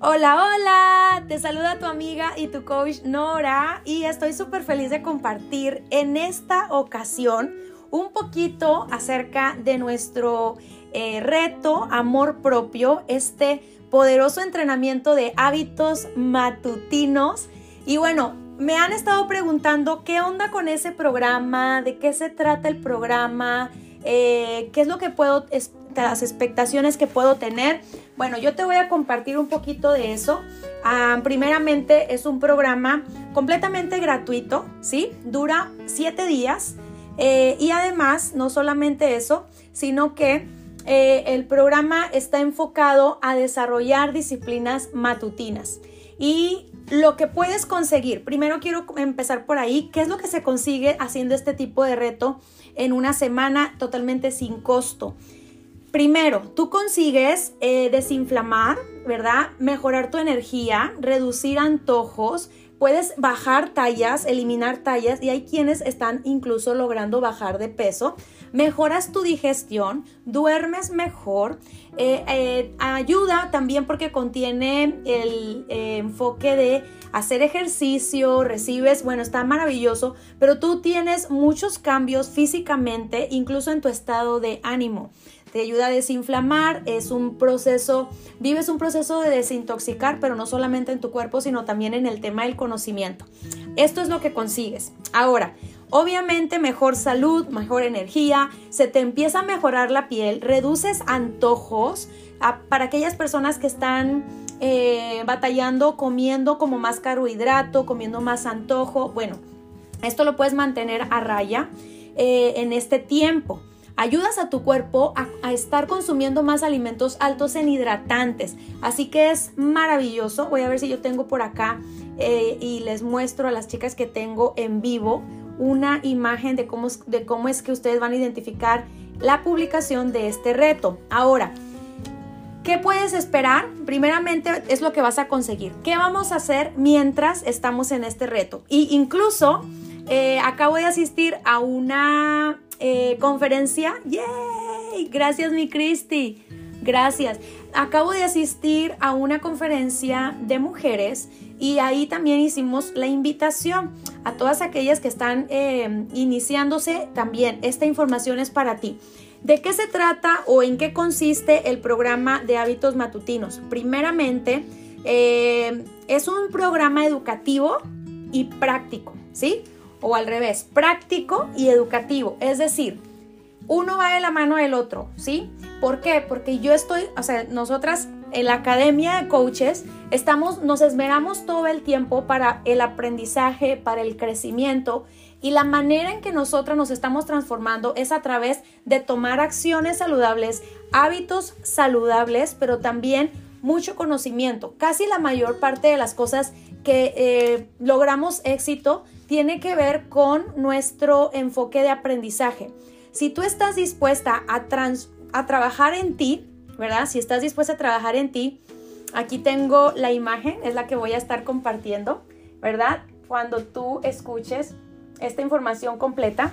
Hola, hola, te saluda tu amiga y tu coach Nora y estoy súper feliz de compartir en esta ocasión un poquito acerca de nuestro eh, reto Amor propio, este poderoso entrenamiento de hábitos matutinos. Y bueno, me han estado preguntando qué onda con ese programa, de qué se trata el programa, eh, qué es lo que puedo, las expectaciones que puedo tener. Bueno, yo te voy a compartir un poquito de eso. Ah, primeramente es un programa completamente gratuito, ¿sí? Dura siete días. Eh, y además, no solamente eso, sino que eh, el programa está enfocado a desarrollar disciplinas matutinas. Y lo que puedes conseguir, primero quiero empezar por ahí, ¿qué es lo que se consigue haciendo este tipo de reto en una semana totalmente sin costo? Primero, tú consigues eh, desinflamar, ¿verdad? Mejorar tu energía, reducir antojos, puedes bajar tallas, eliminar tallas y hay quienes están incluso logrando bajar de peso. Mejoras tu digestión, duermes mejor, eh, eh, ayuda también porque contiene el enfoque de hacer ejercicio, recibes, bueno, está maravilloso, pero tú tienes muchos cambios físicamente, incluso en tu estado de ánimo te ayuda a desinflamar, es un proceso, vives un proceso de desintoxicar, pero no solamente en tu cuerpo, sino también en el tema del conocimiento. Esto es lo que consigues. Ahora, obviamente mejor salud, mejor energía, se te empieza a mejorar la piel, reduces antojos para aquellas personas que están eh, batallando, comiendo como más carbohidrato, comiendo más antojo. Bueno, esto lo puedes mantener a raya eh, en este tiempo ayudas a tu cuerpo a, estar consumiendo más alimentos altos en hidratantes. Así que es maravilloso. Voy a ver si yo tengo por acá eh, y les muestro a las chicas que tengo en vivo una imagen de cómo, de cómo es que ustedes van a identificar la publicación de este reto. Ahora, ¿qué puedes esperar? Primeramente es lo que vas a conseguir. ¿Qué vamos a hacer mientras estamos en este reto? Y incluso eh, acabo de asistir a una eh, conferencia. ¡Yay! Gracias, mi Cristi. Gracias. Acabo de asistir a una conferencia de mujeres y ahí también hicimos la invitación a todas aquellas que están eh, iniciándose también. Esta información es para ti. ¿De qué se trata o en qué consiste el programa de hábitos matutinos? Primeramente, eh, es un programa educativo y práctico, ¿sí? O al revés, práctico y educativo. Es decir, uno va de la mano del otro, ¿sí? ¿Por qué? Porque yo estoy, o sea, nosotras en la academia de coaches estamos, nos esmeramos todo el tiempo para el aprendizaje, para el crecimiento y la manera en que nosotras nos estamos transformando es a través de tomar acciones saludables, hábitos saludables, pero también mucho conocimiento. Casi la mayor parte de las cosas que eh, logramos éxito tiene que ver con nuestro enfoque de aprendizaje. Si tú estás dispuesta a, a trabajar en ti, ¿verdad? Si estás dispuesta a trabajar en ti, aquí tengo la imagen, es la que voy a estar compartiendo, ¿verdad? Cuando tú escuches esta información completa.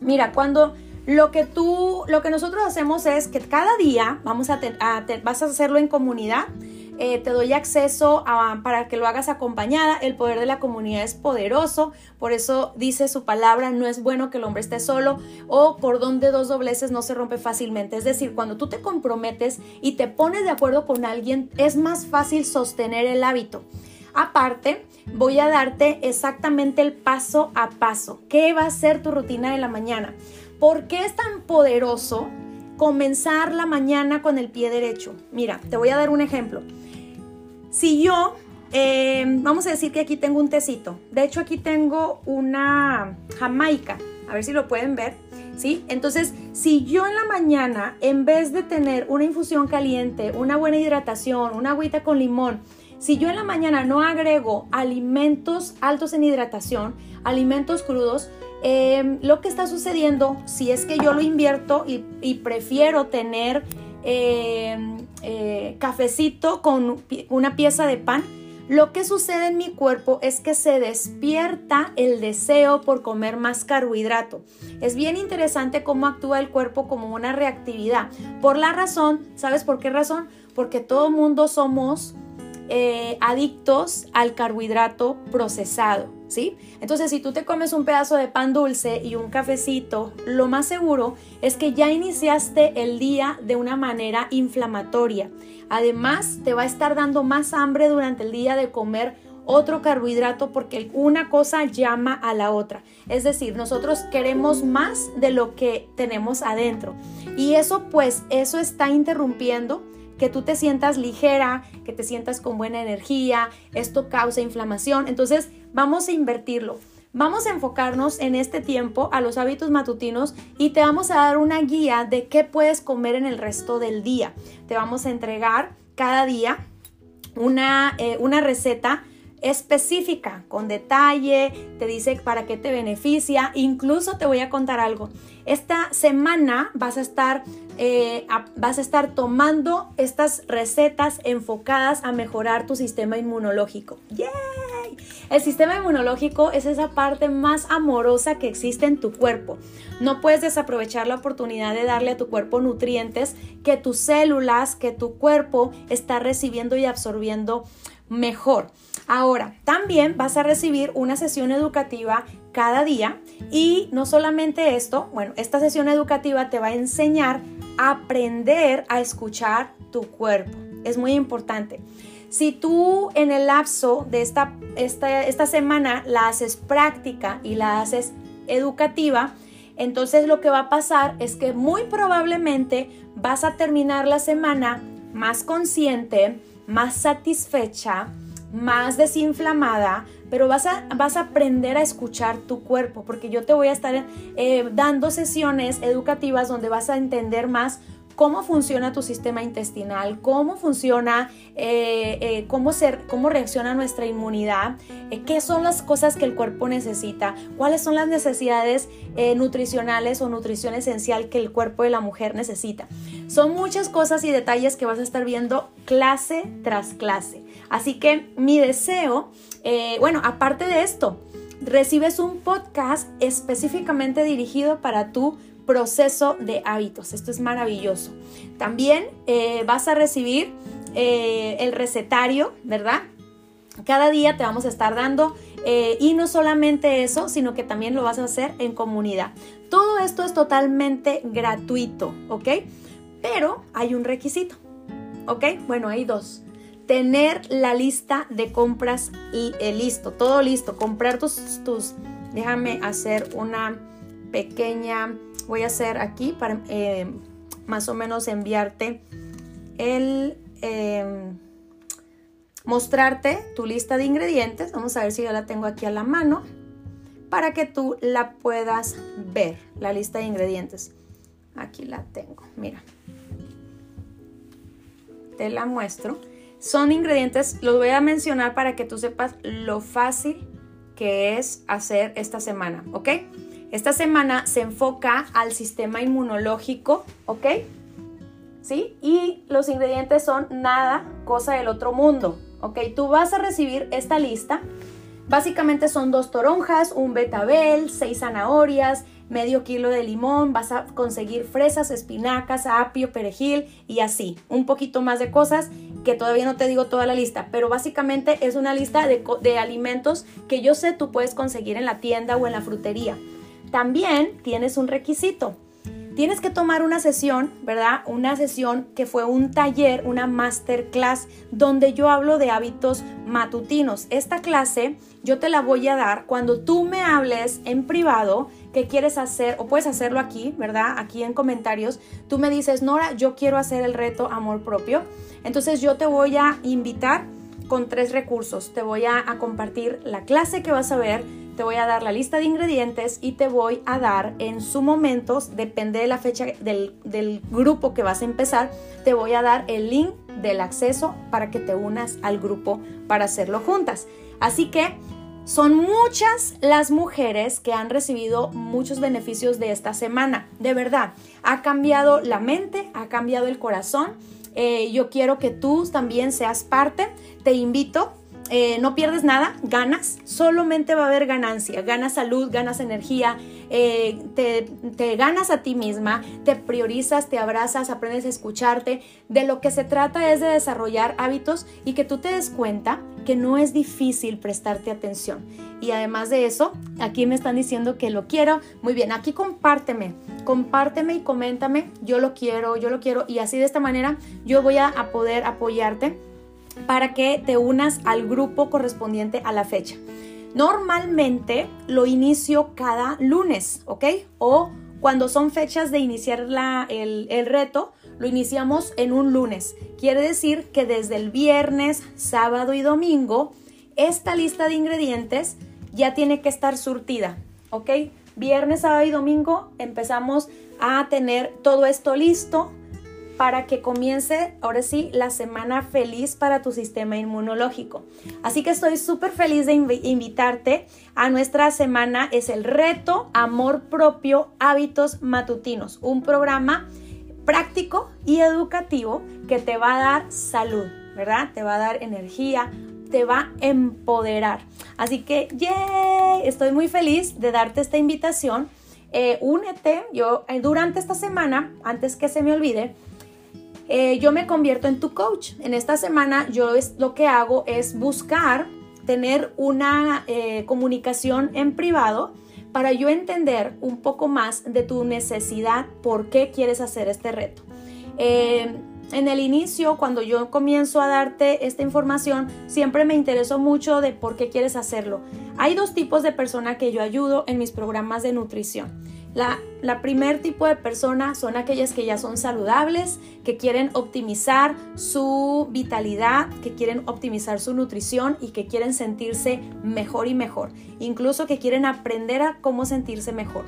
Mira, cuando lo que tú, lo que nosotros hacemos es que cada día vamos a, a vas a hacerlo en comunidad eh, te doy acceso para que lo hagas acompañada. El poder de la comunidad es poderoso, por eso dice su palabra, no es bueno que el hombre esté solo o cordón de dos dobleces no se rompe fácilmente. Es decir, cuando tú te comprometes y te pones de acuerdo con alguien, es más fácil sostener el hábito. Aparte, voy a darte exactamente el paso a paso. ¿Qué va a ser tu rutina de la mañana? ¿Por qué es tan poderoso comenzar la mañana con el pie derecho? Mira, te voy a dar un ejemplo. Si yo, eh, vamos a decir que aquí tengo un tecito, de hecho aquí tengo una jamaica, a ver si lo pueden ver, ¿sí? Entonces, si yo en la mañana, en vez de tener una infusión caliente, una buena hidratación, una agüita con limón, si yo en la mañana no agrego alimentos altos en hidratación, alimentos crudos, eh, lo que está sucediendo, si es que yo lo invierto y prefiero tener eh, eh, cafecito con una pieza de pan, lo que sucede en mi cuerpo es que se despierta el deseo por comer más carbohidrato. Es bien interesante cómo actúa el cuerpo como una reactividad. Por la razón, ¿sabes por qué razón? Porque todo mundo somos eh, adictos al carbohidrato procesado, Entonces, si tú te comes un pedazo de pan dulce y un cafecito, lo más seguro es que ya iniciaste el día de una manera inflamatoria. Además, te va a estar dando más hambre durante el día de comer otro carbohidrato porque una cosa llama a la otra. Es decir, nosotros queremos más de lo que tenemos adentro. Y eso pues, eso está interrumpiendo que tú te sientas ligera, que te sientas con buena energía, esto causa inflamación, entonces vamos a invertirlo. Vamos a enfocarnos en este tiempo a los hábitos matutinos y te vamos a dar una guía de qué puedes comer en el resto del día. Te vamos a entregar cada día una, eh, una receta específica, con detalle, te dice para qué te beneficia. Incluso te voy a contar algo. Esta semana vas a estar, eh, vas a estar tomando estas recetas enfocadas a mejorar tu sistema inmunológico. ¡Yay! El sistema inmunológico es esa parte más amorosa que existe en tu cuerpo. No puedes desaprovechar la oportunidad de darle a tu cuerpo nutrientes que tus células, que tu cuerpo está recibiendo y absorbiendo mejor. Ahora, también vas a recibir una sesión educativa cada día y no solamente esto, bueno, esta sesión educativa te va a enseñar a aprender a escuchar tu cuerpo. Es muy importante. Si tú en el lapso de esta, esta, esta semana la haces práctica y la haces educativa, entonces lo que va a pasar es que muy probablemente vas a terminar la semana más consciente, más satisfecha, más desinflamada, pero vas a, vas a aprender a escuchar tu cuerpo, porque yo te voy a estar eh, dando sesiones educativas donde vas a entender más cómo funciona tu sistema intestinal, cómo funciona, eh, eh, cómo, ser, cómo reacciona nuestra inmunidad, eh, qué son las cosas que el cuerpo necesita, cuáles son las necesidades nutricionales o nutrición esencial que el cuerpo de la mujer necesita. Son muchas cosas y detalles que vas a estar viendo clase tras clase. Así que mi deseo, bueno, aparte de esto, recibes un podcast específicamente dirigido para tu proceso de hábitos. Esto es maravilloso. También eh, vas a recibir eh, el recetario, ¿verdad? Cada día te vamos a estar dando eh, y no solamente eso, sino que también lo vas a hacer en comunidad. Todo esto es totalmente gratuito, ¿ok? Pero hay un requisito, ¿ok? Bueno, hay dos. Tener la lista de compras y listo, todo listo. Comprar tus, tus, déjame hacer una pequeña voy a hacer aquí para eh, más o menos enviarte el... Eh, mostrarte tu lista de ingredientes. Vamos a ver si yo la tengo aquí a la mano para que tú la puedas ver, la lista de ingredientes. Aquí la tengo, mira. Te la muestro. Son ingredientes, los voy a mencionar para que tú sepas lo fácil que es hacer esta semana, ¿ok? Esta semana se enfoca al sistema inmunológico, ¿ok? ¿Sí? Y los ingredientes son nada, cosa del otro mundo, ¿ok? Tú vas a recibir esta lista. Básicamente son dos toronjas, un betabel, seis zanahorias, medio kilo de limón, vas a conseguir fresas, espinacas, apio, perejil y así. Un poquito más de cosas que todavía no te digo toda la lista, pero básicamente es una lista de, de alimentos que yo sé tú puedes conseguir en la tienda o en la frutería. También tienes un requisito. Tienes que tomar una sesión, ¿verdad? Una sesión que fue un taller, una masterclass, donde yo hablo de hábitos matutinos. Esta clase yo te la voy a dar cuando tú me hables en privado qué quieres hacer, o puedes hacerlo aquí, ¿verdad? Aquí en comentarios. Tú me dices, Nora, yo quiero hacer el reto amor propio. Entonces yo te voy a invitar con tres recursos. Te voy a, a compartir la clase que vas a ver te voy a dar la lista de ingredientes y te voy a dar en su momento, depende de la fecha del, del grupo que vas a empezar, te voy a dar el link del acceso para que te unas al grupo para hacerlo juntas. Así que son muchas las mujeres que han recibido muchos beneficios de esta semana. De verdad, ha cambiado la mente, ha cambiado el corazón. Eh, yo quiero que tú también seas parte. Te invito eh, no pierdes nada, ganas, solamente va a haber ganancia, ganas salud, ganas energía, eh, te, te, ganas a ti misma, te priorizas, te abrazas, aprendes a escucharte. De lo que se trata es de desarrollar hábitos y que tú te des cuenta que no es difícil prestarte atención. Y además de eso, aquí me están diciendo que lo quiero. Muy bien, aquí compárteme, compárteme y coméntame, yo lo quiero, yo lo quiero. Y así de esta manera yo voy a poder apoyarte para que te unas al grupo correspondiente a la fecha. Normalmente lo inicio cada lunes, ¿ok? O cuando son fechas de iniciar el, el reto, lo iniciamos en un lunes. Quiere decir que desde el viernes, sábado y domingo, esta lista de ingredientes ya tiene que estar surtida, ¿ok? Viernes, sábado y domingo empezamos a tener todo esto listo para que comience ahora sí la semana feliz para tu sistema inmunológico. Así que estoy súper feliz de invitarte a nuestra semana. Es el reto Amor Propio Hábitos Matutinos, un programa práctico y educativo que te va a dar salud, ¿verdad? Te va a dar energía, te va a empoderar. Así que, ¡yay! Estoy muy feliz de darte esta invitación. Eh, únete, yo eh, durante esta semana, antes que se me olvide, eh, yo me convierto en tu coach. En esta semana yo es, lo que hago es buscar tener una eh, comunicación en privado para yo entender un poco más de tu necesidad, por qué quieres hacer este reto. Eh, en el inicio, cuando yo comienzo a darte esta información, siempre me interesó mucho de por qué quieres hacerlo. Hay dos tipos de persona que yo ayudo en mis programas de nutrición. La, primer tipo de persona son aquellas que ya son saludables, que quieren optimizar su vitalidad, que quieren optimizar su nutrición y que quieren sentirse mejor y mejor. Incluso que quieren aprender a cómo sentirse mejor.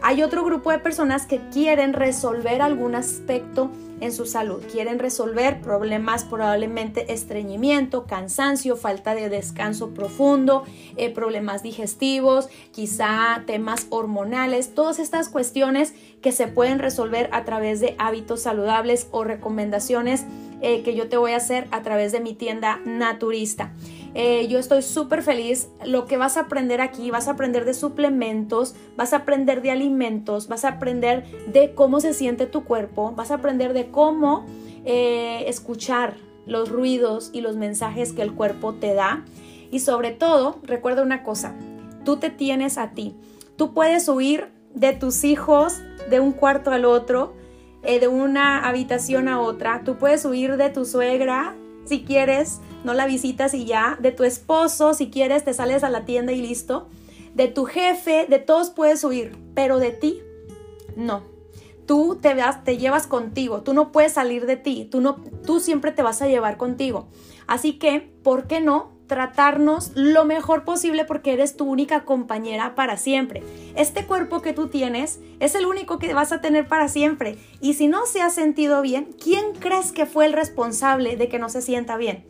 Hay otro grupo de personas que quieren resolver algún aspecto en su salud, quieren resolver problemas probablemente estreñimiento, cansancio, falta de descanso profundo, eh, problemas digestivos, quizá temas hormonales, todas estas cuestiones que se pueden resolver a través de hábitos saludables o recomendaciones eh, que yo te voy a hacer a través de mi tienda naturista. Eh, yo estoy súper feliz. Lo que vas a aprender aquí, vas a aprender de suplementos, vas a aprender de alimentos, vas a aprender de cómo se siente tu cuerpo, vas a aprender de cómo eh, escuchar los ruidos y los mensajes que el cuerpo te da. Y sobre todo, recuerda una cosa, tú te tienes a ti. Tú puedes huir de tus hijos de un cuarto al otro, eh, de una habitación a otra. Tú puedes huir de tu suegra si quieres, no la visitas y ya, de tu esposo, si quieres, te sales a la tienda y listo, de tu jefe, de todos puedes huir, pero de ti, no. Tú te, vas, te llevas contigo, tú no puedes salir de ti, tú, no, tú siempre te vas a llevar contigo. Así que, ¿por qué no tratarnos lo mejor posible porque eres tu única compañera para siempre. Este cuerpo que tú tienes es el único que vas a tener para siempre. Y si no se ha sentido bien, ¿quién crees que fue el responsable de que no se sienta bien?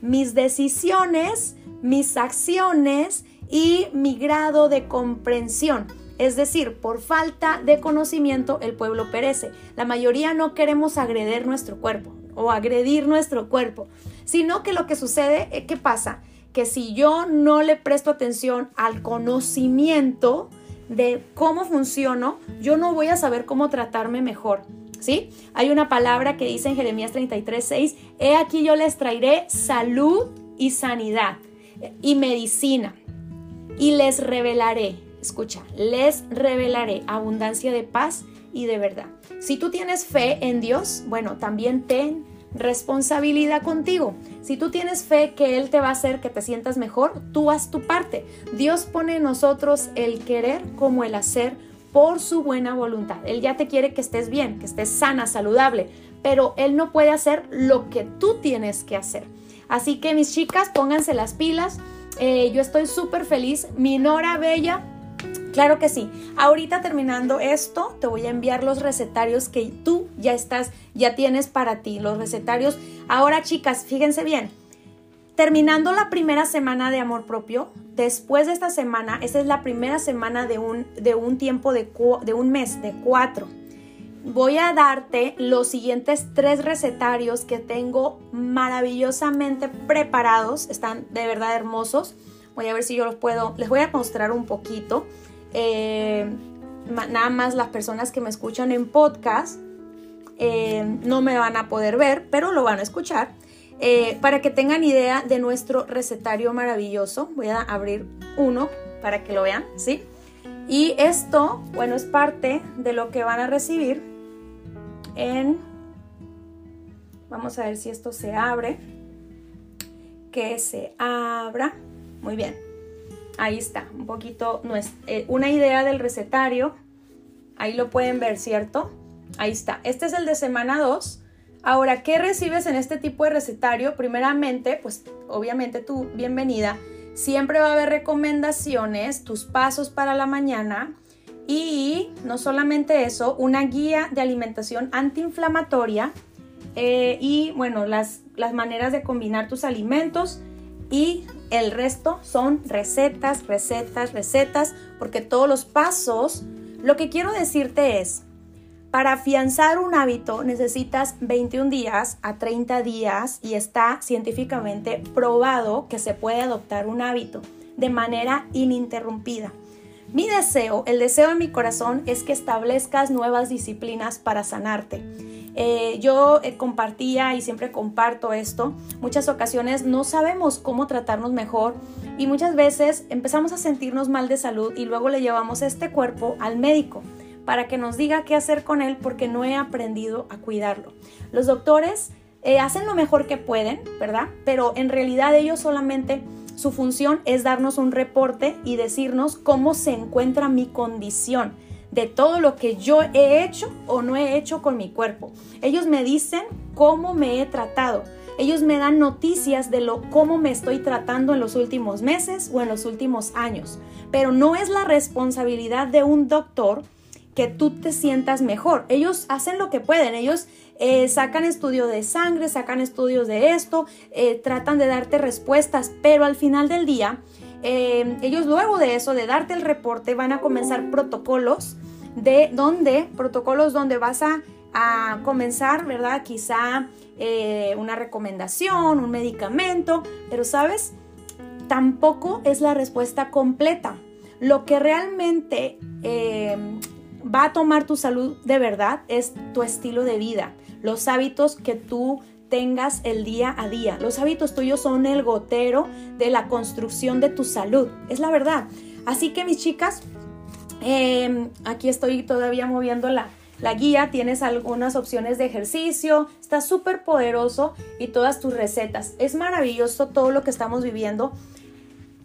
Mis decisiones, mis acciones y mi grado de comprensión. Es decir, por falta de conocimiento el pueblo perece. La mayoría no queremos agredir nuestro cuerpo o agredir nuestro cuerpo sino que lo que sucede, es ¿qué pasa? Que si yo no le presto atención al conocimiento de cómo funciono, yo no voy a saber cómo tratarme mejor. ¿Sí? Hay una palabra que dice en Jeremías 33, 6, he aquí yo les traeré salud y sanidad y medicina y les revelaré, escucha, les revelaré abundancia de paz y de verdad. Si tú tienes fe en Dios, bueno, también ten responsabilidad contigo. Si tú tienes fe que Él te va a hacer que te sientas mejor, tú haz tu parte. Dios pone en nosotros el querer como el hacer por su buena voluntad. Él ya te quiere que estés bien, que estés sana, saludable, pero Él no puede hacer lo que tú tienes que hacer. Así que mis chicas, pónganse las pilas. Eh, yo estoy súper feliz. Mi Nora Bella Claro que sí. Ahorita terminando esto, te voy a enviar los recetarios que tú ya estás, ya tienes para ti, los recetarios. Ahora, chicas, fíjense bien. Terminando la primera semana de amor propio, después de esta semana, esta es la primera semana de un, de un tiempo de, de un mes, de cuatro. voy a darte los siguientes tres recetarios que tengo maravillosamente preparados. Están de verdad hermosos. Voy a ver si yo los puedo. Les voy a mostrar un poquito. Eh, nada más las personas que me escuchan en podcast eh, no me van a poder ver, pero lo van a escuchar. Eh, para que tengan idea de nuestro recetario maravilloso, voy a abrir uno para que lo vean, ¿sí? Y esto, bueno, es parte de lo que van a recibir en... Vamos a ver si esto se abre. Que se abra. Muy bien. Ahí está, un poquito, no eh, una idea del recetario. Ahí lo pueden ver, ¿cierto? Ahí está. Este es el de semana 2. Ahora, ¿qué recibes en este tipo de recetario? Primeramente, pues obviamente tu bienvenida. Siempre va a haber recomendaciones, tus pasos para la mañana y no solamente eso, una guía de alimentación antiinflamatoria eh, y bueno, las, las maneras de combinar tus alimentos y el resto son recetas, recetas, recetas, porque todos los pasos, lo que quiero decirte es, para afianzar un hábito necesitas 21 días a 30 días y está científicamente probado que se puede adoptar un hábito de manera ininterrumpida. Mi deseo, el deseo de mi corazón es que establezcas nuevas disciplinas para sanarte. Eh, yo eh, compartía y siempre comparto esto. Muchas ocasiones no sabemos cómo tratarnos mejor y muchas veces empezamos a sentirnos mal de salud y luego le llevamos este cuerpo al médico para que nos diga qué hacer con él porque no he aprendido a cuidarlo. Los doctores eh, hacen lo mejor que pueden, ¿verdad? Pero en realidad ellos solamente su función es darnos un reporte y decirnos cómo se encuentra mi condición de todo lo que yo he hecho o no he hecho con mi cuerpo. Ellos me dicen cómo me he tratado. Ellos me dan noticias de lo cómo me estoy tratando en los últimos meses o en los últimos años. Pero no es la responsabilidad de un doctor que tú te sientas mejor. Ellos hacen lo que pueden, ellos eh, sacan estudio de sangre, sacan estudios de esto, eh, tratan de darte respuestas, pero al final del día, eh, ellos luego de eso, de darte el reporte, van a comenzar protocolos de donde, protocolos donde vas a, a comenzar, ¿verdad? Quizá una recomendación, un medicamento, pero sabes, tampoco es la respuesta completa. Lo que realmente va a tomar tu salud de verdad es tu estilo de vida, los hábitos que tú tengas el día a día. Los hábitos tuyos son el gotero de la construcción de tu salud, es la verdad. Así que mis chicas, em, aquí estoy todavía moviendo la, la guía, tienes algunas opciones de ejercicio, está súper poderoso y todas tus recetas. Es maravilloso todo lo que estamos viviendo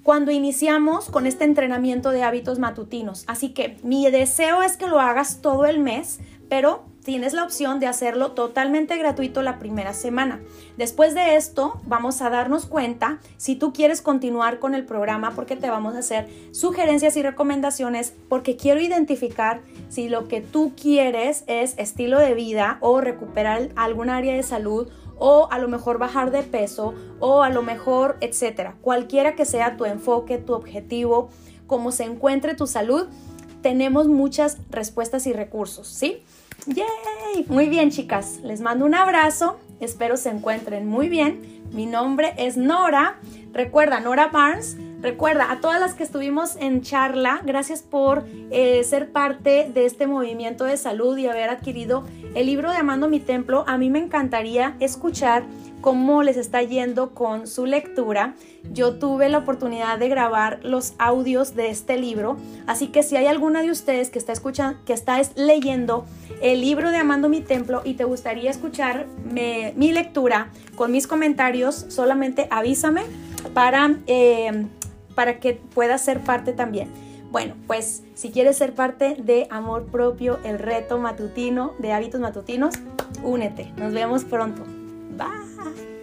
cuando iniciamos con este entrenamiento de hábitos matutinos. Así que mi deseo es que lo hagas todo el mes, pero tienes la opción de hacerlo totalmente gratuito la primera semana. Después de esto, vamos a darnos cuenta si tú quieres continuar con el programa porque te vamos a hacer sugerencias y recomendaciones porque quiero identificar si lo que tú quieres es estilo de vida o recuperar algún área de salud o a lo mejor bajar de peso o a lo mejor, etcétera. Cualquiera que sea tu enfoque, tu objetivo, cómo se encuentre tu salud, tenemos muchas respuestas y recursos, ¿sí? ¡Yay! Muy bien, chicas. Les mando un abrazo. Espero se encuentren muy bien. Mi nombre es Nora. Recuerda, Nora Barnes. Recuerda, a todas las que estuvimos en charla, gracias por eh, ser parte de este movimiento de salud y haber adquirido el libro de Amando mi Templo. A mí me encantaría escuchar cómo les está yendo con su lectura. Yo tuve la oportunidad de grabar los audios de este libro, así que si hay alguna de ustedes que está escuchando, que está leyendo el libro de Amando mi Templo y te gustaría escuchar mi lectura con mis comentarios, solamente avísame para, eh, para que puedas ser parte también. Bueno, pues si quieres ser parte de Amor Propio, el reto matutino de hábitos matutinos, únete. Nos vemos pronto. Bye.